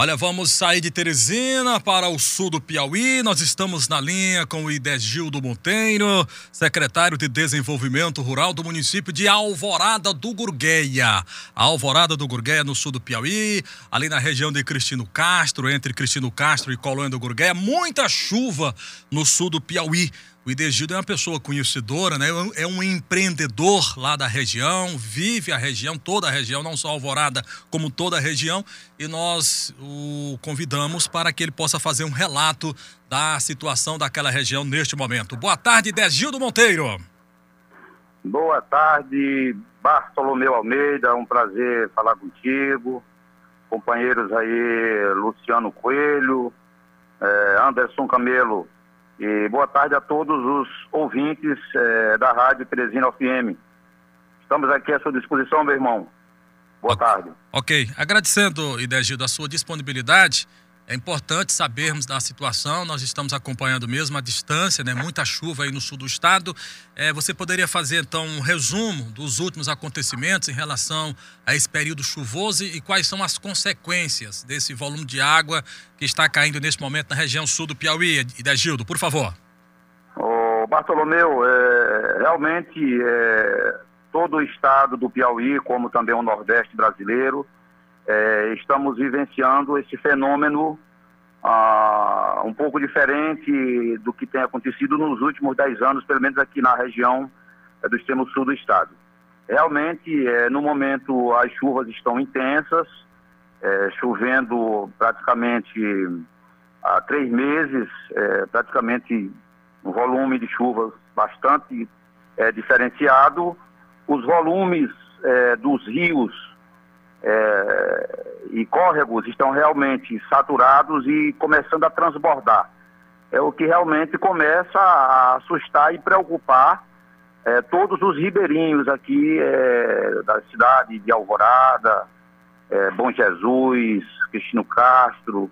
Olha, vamos sair de Teresina para o sul do Piauí. Nós estamos na linha com o Idegildo Monteiro, secretário de Desenvolvimento Rural do município de Alvorada do Gurgueia. Alvorada do Gurgueia, no sul do Piauí, ali na região de Cristino Castro, entre Cristino Castro e Colônia do Gurgueia. Muita chuva no sul do Piauí. O Idegildo é uma pessoa conhecedora, né? É um empreendedor lá da região, vive a região, toda a região, não só Alvorada, como toda a região. E nós o convidamos para que ele possa fazer um relato da situação daquela região neste momento. Boa tarde, Idegildo Monteiro. Boa tarde, Bartolomeu Almeida, um prazer falar contigo. Companheiros aí, Luciano Coelho, eh, Anderson Camelo e boa tarde a todos os ouvintes é, da Rádio Teresina FM. Estamos aqui à sua disposição, meu irmão. Boa tarde. Ok. Agradecendo, Idegildo, a sua disponibilidade. É importante sabermos da situação, nós estamos acompanhando mesmo a distância, né? muita chuva aí no sul do estado. É, você poderia fazer então um resumo dos últimos acontecimentos em relação a esse período chuvoso e quais são as consequências desse volume de água que está caindo neste momento na região sul do Piauí? Idegildo, por favor. Ô, Bartolomeu, é, realmente é, todo o estado do Piauí, como também o Nordeste brasileiro, é, estamos vivenciando esse fenômeno ah, um pouco diferente do que tem acontecido nos últimos dez anos, pelo menos aqui na região é, do extremo sul do estado. Realmente, é, no momento, as chuvas estão intensas, é, chovendo praticamente há três meses, é, praticamente um volume de chuvas bastante é, diferenciado. Os volumes é, dos rios é, e córregos estão realmente saturados e começando a transbordar. É o que realmente começa a assustar e preocupar é, todos os ribeirinhos aqui é, da cidade de Alvorada, é, Bom Jesus, Cristino Castro,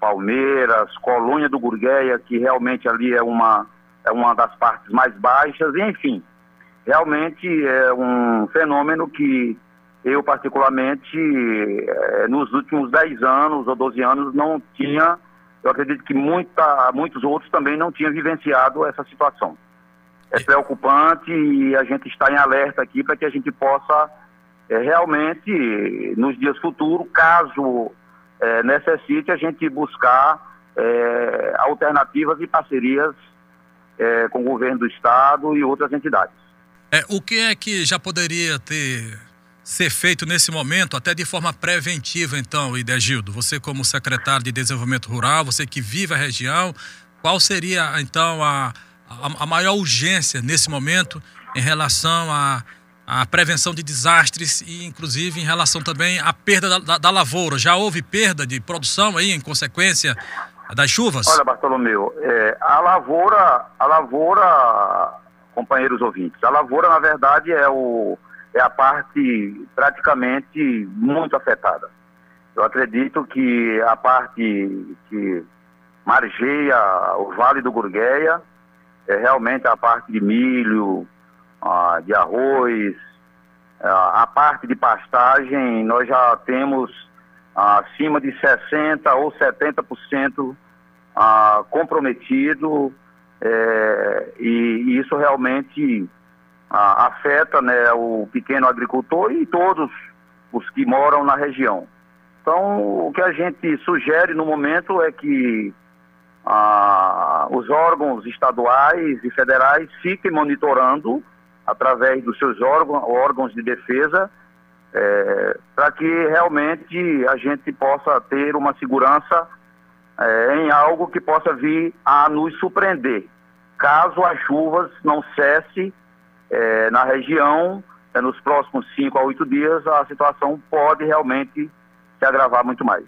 Palmeiras, Colônia do Gurgueia, que realmente ali é uma, é uma das partes mais baixas, enfim, realmente é um fenômeno que eu, particularmente, eh, nos últimos 10 anos ou 12 anos, não tinha, eu acredito que muita, muitos outros também não tinham vivenciado essa situação. É preocupante e a gente está em alerta aqui para que a gente possa eh, realmente, nos dias futuros, caso eh, necessite, a gente buscar alternativas e parcerias com o governo do estado e outras entidades. É, o que é que já poderia ter ser feito nesse momento, até de forma preventiva, então, Idegildo? Você, como secretário de Desenvolvimento Rural, você que vive a região, qual seria, então, a, a, a maior urgência nesse momento em relação à a, a, prevenção de desastres e, inclusive, em relação também à perda da, da, da, lavoura? Já houve perda de produção aí em consequência das chuvas? Olha, Bartolomeu, é, a lavoura, a lavoura, companheiros ouvintes, a lavoura, na verdade, é o é a parte praticamente muito afetada. Eu acredito que a parte que margeia o Vale do Gurgueia é realmente a parte de milho, de arroz, a parte de pastagem, nós já temos acima de 60% ou 70% comprometido, é, e isso realmente a, afeta né, o pequeno agricultor e todos os que moram na região. Então, o que a gente sugere no momento é que os órgãos estaduais e federais fiquem monitorando através dos seus órgãos, órgãos de defesa, é, para que realmente a gente possa ter uma segurança é, em algo que possa vir a nos surpreender, caso as chuvas não cessem é, na região, é, nos próximos 5 a 8 dias, a situação pode realmente se agravar muito mais.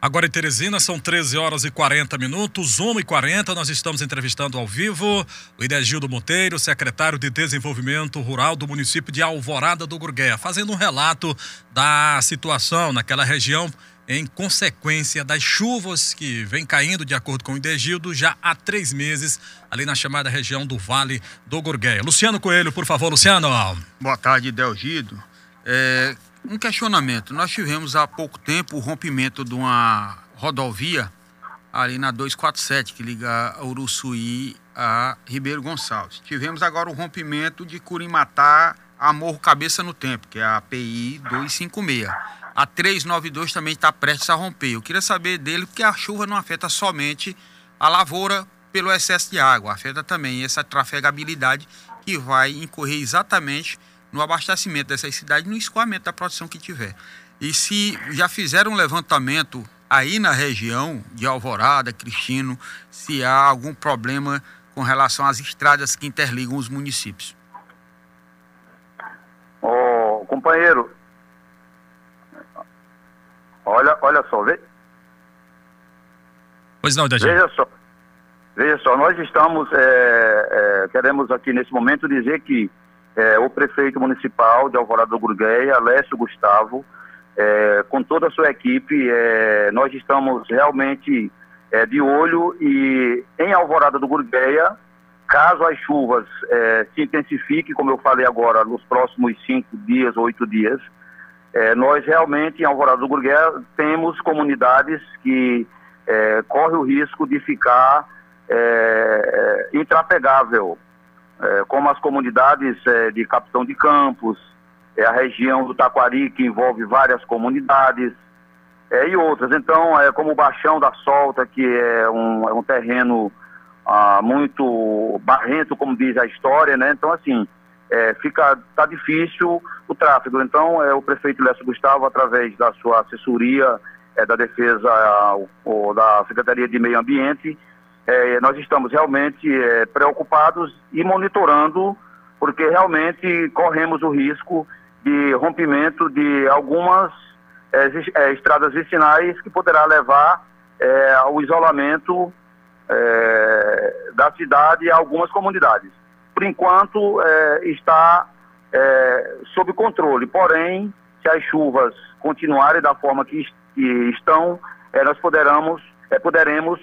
Agora em Teresina são 13 horas e 40 minutos, 1 e 40 nós estamos entrevistando ao vivo o Idegildo Monteiro, secretário de Desenvolvimento Rural do município de Alvorada do Gurgueia, fazendo um relato da situação naquela região em consequência das chuvas que vem caindo, de acordo com o Idegildo, já há três meses, ali na chamada região do Vale do Gurgueia. Luciano Coelho, por favor, Luciano. Boa tarde, Delgido. É, Um questionamento. Nós tivemos há pouco tempo o rompimento de uma rodovia ali na 247, que liga Uruçuí a Ribeiro Gonçalves. Tivemos agora o rompimento de Curimatá a Morro Cabeça no Tempo, que é a API 256. A 392 também está prestes a romper. Eu queria saber dele porque a chuva não afeta somente a lavoura pelo excesso de água, afeta também essa trafegabilidade que vai incorrer exatamente no abastecimento dessas cidades, no escoamento da produção que tiver. E se já fizeram um levantamento aí na região de Alvorada, Cristino, se há algum problema com relação às estradas que interligam os municípios. Ô, companheiro, olha, olha só, vê. Pois não. Veja só, veja só, nós estamos, é, é, queremos aqui nesse momento dizer que é, o prefeito municipal de Alvorada do Gurgueia, Alessio Gustavo, é, com toda a sua equipe, é, nós estamos realmente é, de olho e em Alvorada do Gurgueia, caso as chuvas se intensifiquem, como eu falei agora, nos próximos cinco dias, oito dias, é, nós realmente em Alvorada do Gurgueia temos comunidades que é, correm o risco de ficar intrapegável, como as comunidades de Capitão de Campos, é a região do Taquari, que envolve várias comunidades, é, e outras. Então, é como o Baixão da Solta, que é um, é um terreno ah, muito barrento, como diz a história, né? Então, assim, é, fica, tá difícil o tráfego. Então, é, o prefeito Lécio Gustavo, através da sua assessoria é, da Defesa ou da Secretaria de Meio Ambiente, é, nós estamos realmente é, preocupados e monitorando, porque realmente corremos o risco de rompimento de algumas é, é, estradas vicinais que poderá levar é, ao isolamento é, da cidade e algumas comunidades. Por enquanto está é, sob controle, porém, se as chuvas continuarem da forma que, que estão, nós poderemos, poderemos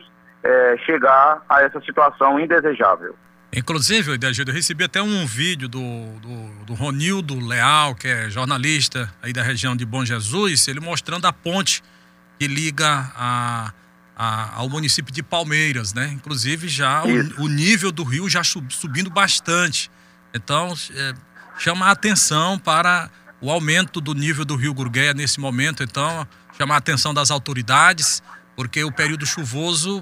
chegar a essa situação indesejável. Inclusive, eu recebi até um vídeo do, do, do, Ronildo Leal, que é jornalista aí da região de Bom Jesus, ele mostrando a ponte que liga a, a, ao município de Palmeiras, né? Inclusive já o, o, nível do rio já sub, subindo bastante. Então, chama a atenção para o aumento do nível do rio Gurgueia nesse momento. Então, chamar a atenção das autoridades, porque o período chuvoso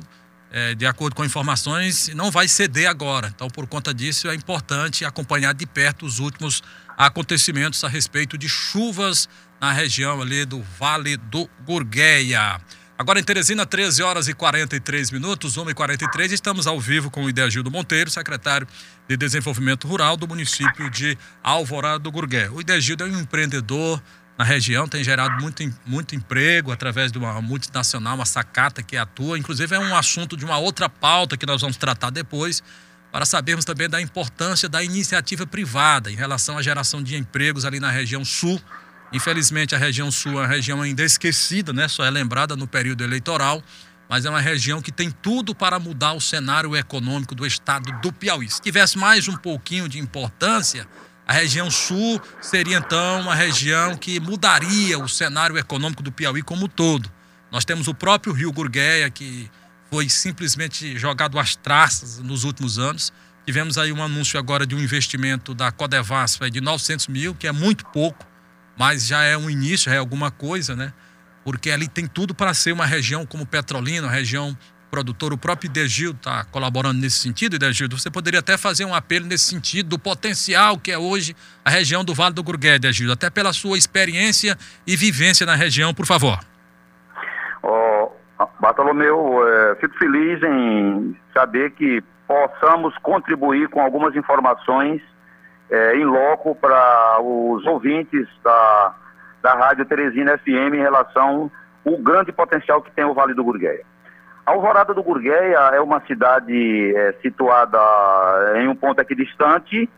é, de acordo com informações, não vai ceder agora. Então, por conta disso, é importante acompanhar de perto os últimos acontecimentos a respeito de chuvas na região ali do Vale do Gurgueia. Agora em Teresina, 13 horas e 43 minutos, 1 e 43 estamos ao vivo com o Ideagildo Monteiro, secretário de Desenvolvimento Rural do município de Alvorada do Gurgueia. O Ideagildo é um empreendedor na região, tem gerado muito, muito emprego através de uma multinacional, uma sacata que atua. Inclusive, é um assunto de uma outra pauta que nós vamos tratar depois, para sabermos também da importância da iniciativa privada em relação à geração de empregos ali na região sul. Infelizmente, a região sul é uma região ainda esquecida, né? só é lembrada no período eleitoral, mas é uma região que tem tudo para mudar o cenário econômico do estado do Piauí. Se tivesse mais um pouquinho de importância, a região sul seria então uma região que mudaria o cenário econômico do Piauí como um todo. Nós temos o próprio Rio Gurgueia, que foi simplesmente jogado às traças nos últimos anos. Tivemos aí um anúncio agora de um investimento da Codevasf de 900 mil, que é muito pouco, mas já é um início, é alguma coisa, né? Porque ali tem tudo para ser uma região como Petrolina, região produtor, o próprio Idegildo está colaborando nesse sentido, Idegildo. Você poderia até fazer um apelo nesse sentido do potencial que é hoje a região do Vale do Gurgué, Idegildo, até pela sua experiência e vivência na região, por favor. Oh, Bartolomeu, é, fico feliz em saber que possamos contribuir com algumas informações é, em loco para os ouvintes da, da Rádio Teresina FM em relação ao grande potencial que tem o Vale do Gurgueia. Alvorada do Gurgueia é uma cidade é, situada em um ponto aqui distante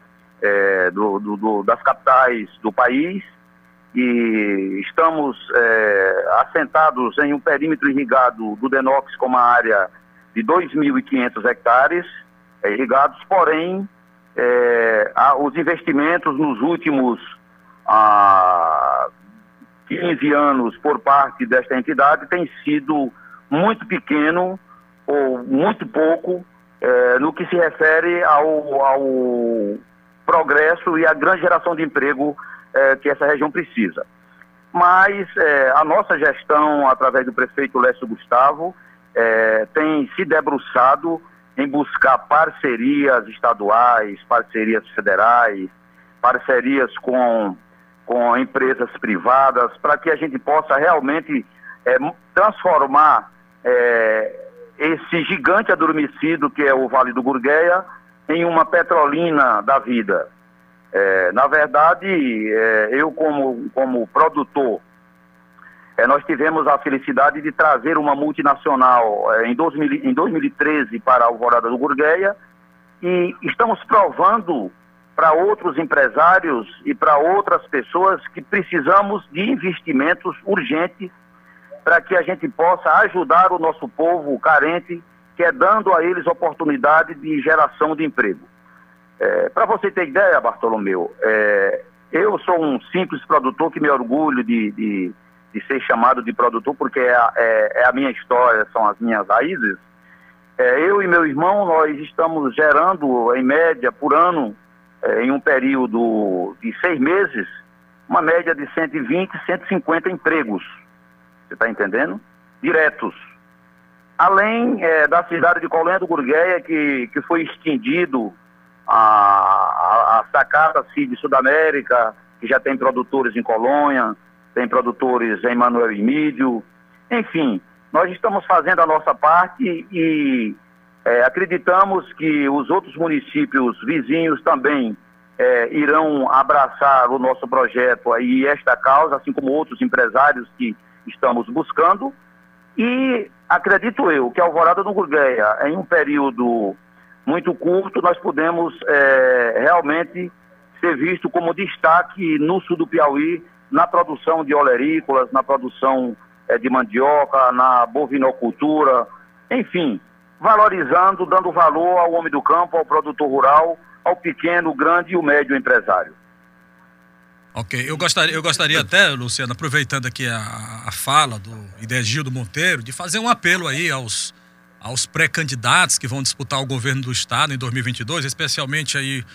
é, do, do, do, das capitais do país e estamos é, assentados em um perímetro irrigado do Denox com uma área de 2.500 hectares é, irrigados, porém é, os investimentos nos últimos ah, 15 anos por parte desta entidade tem sido muito pequeno ou muito pouco é, no que se refere ao, ao, progresso e à grande geração de emprego é, que essa região precisa. Mas é, a nossa gestão, através do prefeito Lécio Gustavo, tem se debruçado em buscar parcerias estaduais, parcerias federais, parcerias com, com empresas privadas, para que a gente possa realmente é, transformar é, esse gigante adormecido que é o Vale do Gurgueia em uma petrolina da vida. É, na verdade, é, eu como, como produtor, é, nós tivemos a felicidade de trazer uma multinacional é, em, 2000, em 2013 para a Alvorada do Gurgueia e estamos provando para outros empresários e para outras pessoas que precisamos de investimentos urgentes para que a gente possa ajudar o nosso povo carente, que é dando a eles oportunidade de geração de emprego. É, para você ter ideia, Bartolomeu, é, eu sou um simples produtor que me orgulho de, de, de ser chamado de produtor porque é a, é, é a, minha história, são as minhas raízes. É, eu e meu irmão, nós estamos gerando, em média, por ano, é, em um período de seis meses, uma média de 120, 150 empregos. Você está entendendo? Diretos. Além é, da cidade de Colônia do Gurgueia, que, que foi extindido a, a, a Cid Sudamérica, que já tem produtores em Colônia, tem produtores em Manuel Emílio. Enfim, nós estamos fazendo a nossa parte e é, acreditamos que os outros municípios vizinhos também é, irão abraçar o nosso projeto e esta causa, assim como outros empresários que estamos buscando. E acredito eu que a Alvorada do Gurgueia, em um período muito curto, nós podemos é, realmente ser visto como destaque no sul do Piauí, na produção de olerícolas, na produção é, de mandioca, na bovinocultura, enfim, valorizando, dando valor ao homem do campo, ao produtor rural, ao pequeno, grande e o médio empresário. Ok, eu gostaria, eu gostaria até, Luciano, aproveitando aqui a, a fala do Idegildo Monteiro, de fazer um apelo aí aos, aos pré-candidatos que vão disputar o governo do estado em 2022, especialmente aí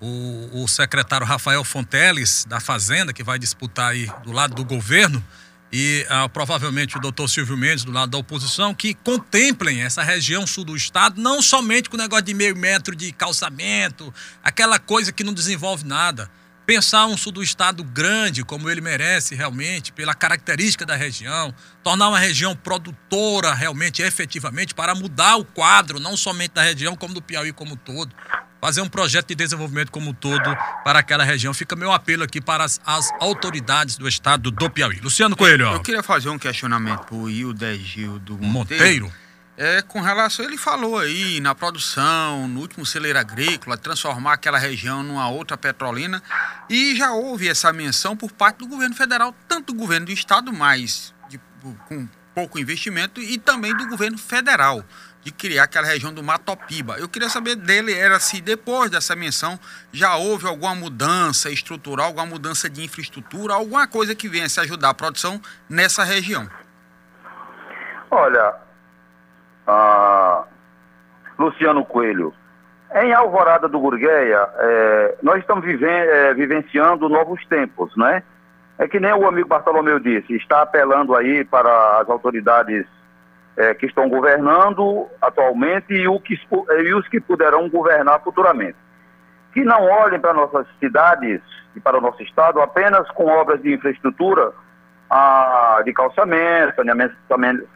o, o secretário Rafael Fonteles, da Fazenda, que vai disputar aí do lado do governo, e ah, provavelmente o doutor Silvio Mendes, do lado da oposição, que contemplem essa região sul do estado, não somente com o negócio de meio metro de calçamento, aquela coisa que não desenvolve nada. Pensar um sul do estado grande, como ele merece realmente, pela característica da região, tornar uma região produtora realmente, efetivamente, para mudar o quadro, não somente da região, como do Piauí como todo fazer um projeto de desenvolvimento como um todo para aquela região. Fica meu apelo aqui para as, as autoridades do estado do Piauí. Luciano Coelho. Eu, eu queria fazer um questionamento para o Hilda Gildo Monteiro. Monteiro. É, com relação, ele falou aí na produção, no último celeiro agrícola, transformar aquela região numa outra petrolina. E já houve essa menção por parte do governo federal, tanto do governo do estado, mais de, com pouco investimento, e também do governo federal de criar aquela região do Matopiba. Eu queria saber dele era se depois dessa menção já houve alguma mudança estrutural, alguma mudança de infraestrutura, alguma coisa que venha se ajudar a produção nessa região. Olha, Luciano Coelho, em Alvorada do Gurgueia, é, nós estamos é, vivenciando novos tempos, né? É que nem o amigo Bartolomeu disse, está apelando aí para as autoridades é, que estão governando atualmente e, o que, e os que poderão governar futuramente. Que não olhem para nossas cidades e para o nosso estado apenas com obras de infraestrutura, de calçamento, saneamento,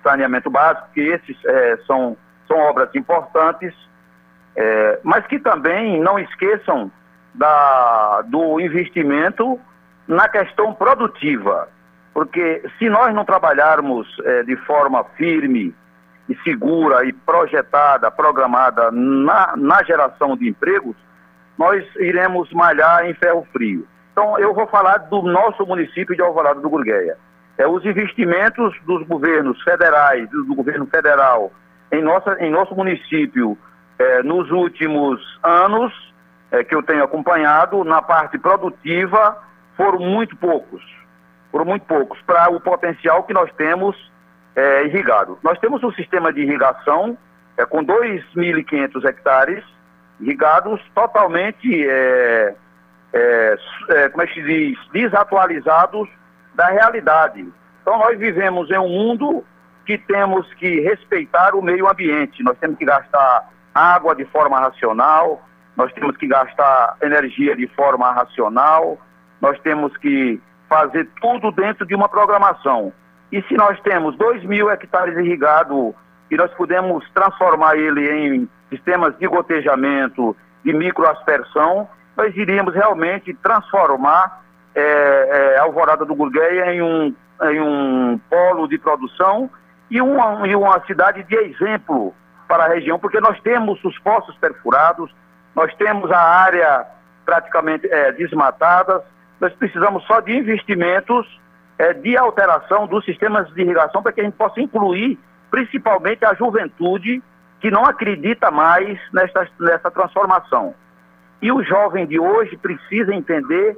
saneamento básico, que esses é, são, são obras importantes, é, mas que também não esqueçam da, do investimento na questão produtiva. Porque se nós não trabalharmos é, de forma firme e segura e projetada, programada na, na geração de empregos, nós iremos malhar em ferro frio. Então, eu vou falar do nosso município de Alvorada do Gurgueia. É, os investimentos dos governos federais, do governo federal, em, nossa, em nosso município, é, nos últimos anos, é, que eu tenho acompanhado, na parte produtiva, foram muito poucos por muito poucos, para o potencial que nós temos é, irrigado. Nós temos um sistema de irrigação é, com 2.500 hectares irrigados totalmente, é, é, é, como é que se diz, desatualizados da realidade. Então nós vivemos em um mundo que temos que respeitar o meio ambiente. Nós temos que gastar água de forma racional, nós temos que gastar energia de forma racional, nós temos que fazer tudo dentro de uma programação. E se nós temos 2 mil hectares irrigados e nós podemos transformar ele em sistemas de gotejamento, de microaspersão, nós iríamos realmente transformar é, é, a Alvorada do Gurgueia em um, em um polo de produção e uma, e uma cidade de exemplo para a região, porque nós temos os poços perfurados, nós temos a área praticamente é, desmatada, nós precisamos só de investimentos é, de alteração dos sistemas de irrigação para que a gente possa incluir principalmente a juventude que não acredita mais nessa, transformação. E o jovem de hoje precisa entender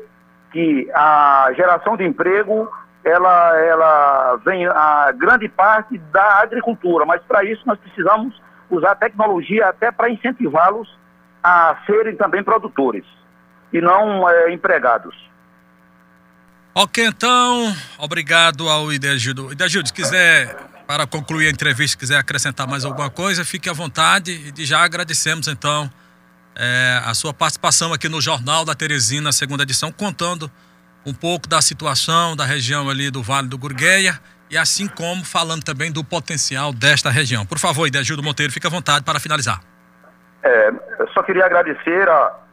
que a geração de emprego ela, ela vem a grande parte da agricultura, mas para isso nós precisamos usar tecnologia até para incentivá-los a serem também produtores e não é, empregados. Ok, então, obrigado ao Idegildo. Idegildo, se quiser, para concluir a entrevista, quiser acrescentar mais alguma coisa, fique à vontade e já agradecemos, então, é, a sua participação aqui no Jornal da Teresina, segunda edição, contando um pouco da situação da região ali do Vale do Gurgueia e assim como falando também do potencial desta região. Por favor, Idegildo Monteiro, fique à vontade para finalizar. É, eu só queria agradecer a,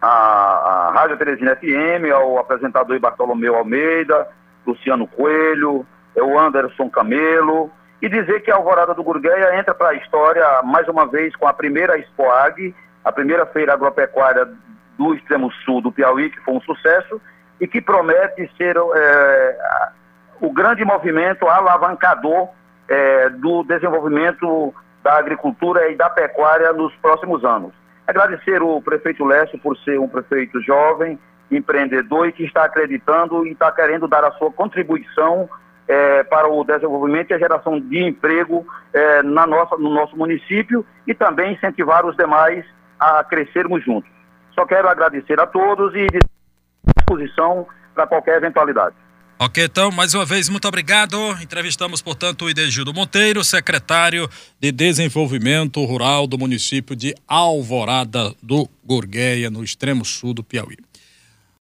a, a Rádio Teresina FM, ao apresentador Bartolomeu Almeida, Luciano Coelho, o Anderson Camelo, e dizer que a Alvorada do Gurgueia entra para a história mais uma vez com a primeira Expoag, a primeira feira agropecuária do extremo sul do Piauí, que foi um sucesso, e que promete ser é, o grande movimento alavancador é, do desenvolvimento da agricultura e da pecuária nos próximos anos. Agradecer o prefeito Lécio por ser um prefeito jovem, empreendedor e que está acreditando e está querendo dar a sua contribuição é, para o desenvolvimento e a geração de emprego é, na nossa, no nosso município e também incentivar os demais a crescermos juntos. Só quero agradecer a todos e disposição para qualquer eventualidade. Ok, então, mais uma vez, muito obrigado. Entrevistamos, portanto, o Idegildo Monteiro, secretário de Desenvolvimento Rural do município de Alvorada do Gurgueia, no extremo sul do Piauí.